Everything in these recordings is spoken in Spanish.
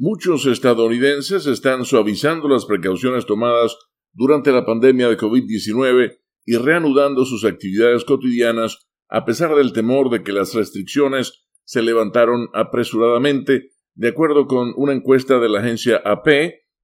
Muchos estadounidenses están suavizando las precauciones tomadas durante la pandemia de COVID-19 y reanudando sus actividades cotidianas a pesar del temor de que las restricciones se levantaron apresuradamente, de acuerdo con una encuesta de la agencia AP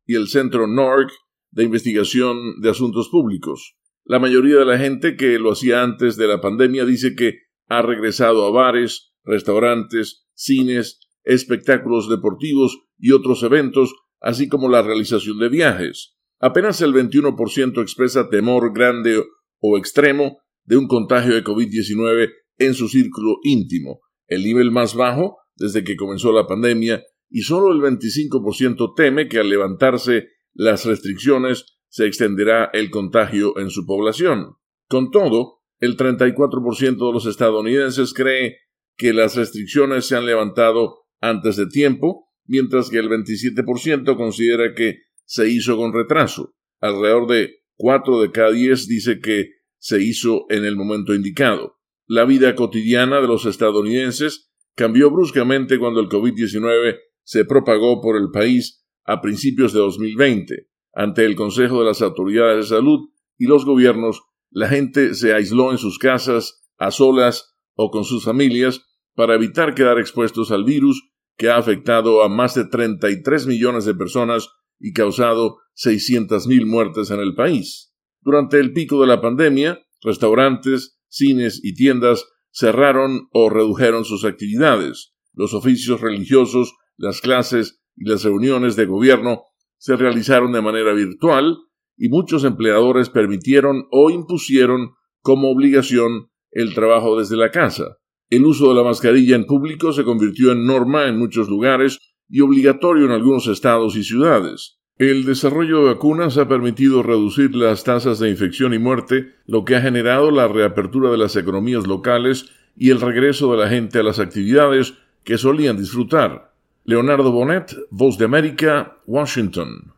y el Centro NORC de Investigación de Asuntos Públicos. La mayoría de la gente que lo hacía antes de la pandemia dice que ha regresado a bares, restaurantes, cines, espectáculos deportivos y otros eventos, así como la realización de viajes. Apenas el 21% expresa temor grande o extremo de un contagio de COVID-19 en su círculo íntimo, el nivel más bajo desde que comenzó la pandemia, y solo el 25% teme que al levantarse las restricciones se extenderá el contagio en su población. Con todo, el 34% de los estadounidenses cree que las restricciones se han levantado antes de tiempo, mientras que el 27% considera que se hizo con retraso. Alrededor de 4 de cada 10 dice que se hizo en el momento indicado. La vida cotidiana de los estadounidenses cambió bruscamente cuando el COVID-19 se propagó por el país a principios de 2020. Ante el Consejo de las Autoridades de Salud y los gobiernos, la gente se aisló en sus casas, a solas o con sus familias, para evitar quedar expuestos al virus que ha afectado a más de 33 millones de personas y causado 600.000 muertes en el país. Durante el pico de la pandemia, restaurantes, cines y tiendas cerraron o redujeron sus actividades. Los oficios religiosos, las clases y las reuniones de gobierno se realizaron de manera virtual y muchos empleadores permitieron o impusieron como obligación el trabajo desde la casa. El uso de la mascarilla en público se convirtió en norma en muchos lugares y obligatorio en algunos estados y ciudades. El desarrollo de vacunas ha permitido reducir las tasas de infección y muerte, lo que ha generado la reapertura de las economías locales y el regreso de la gente a las actividades que solían disfrutar. Leonardo Bonet, Voz de América, Washington.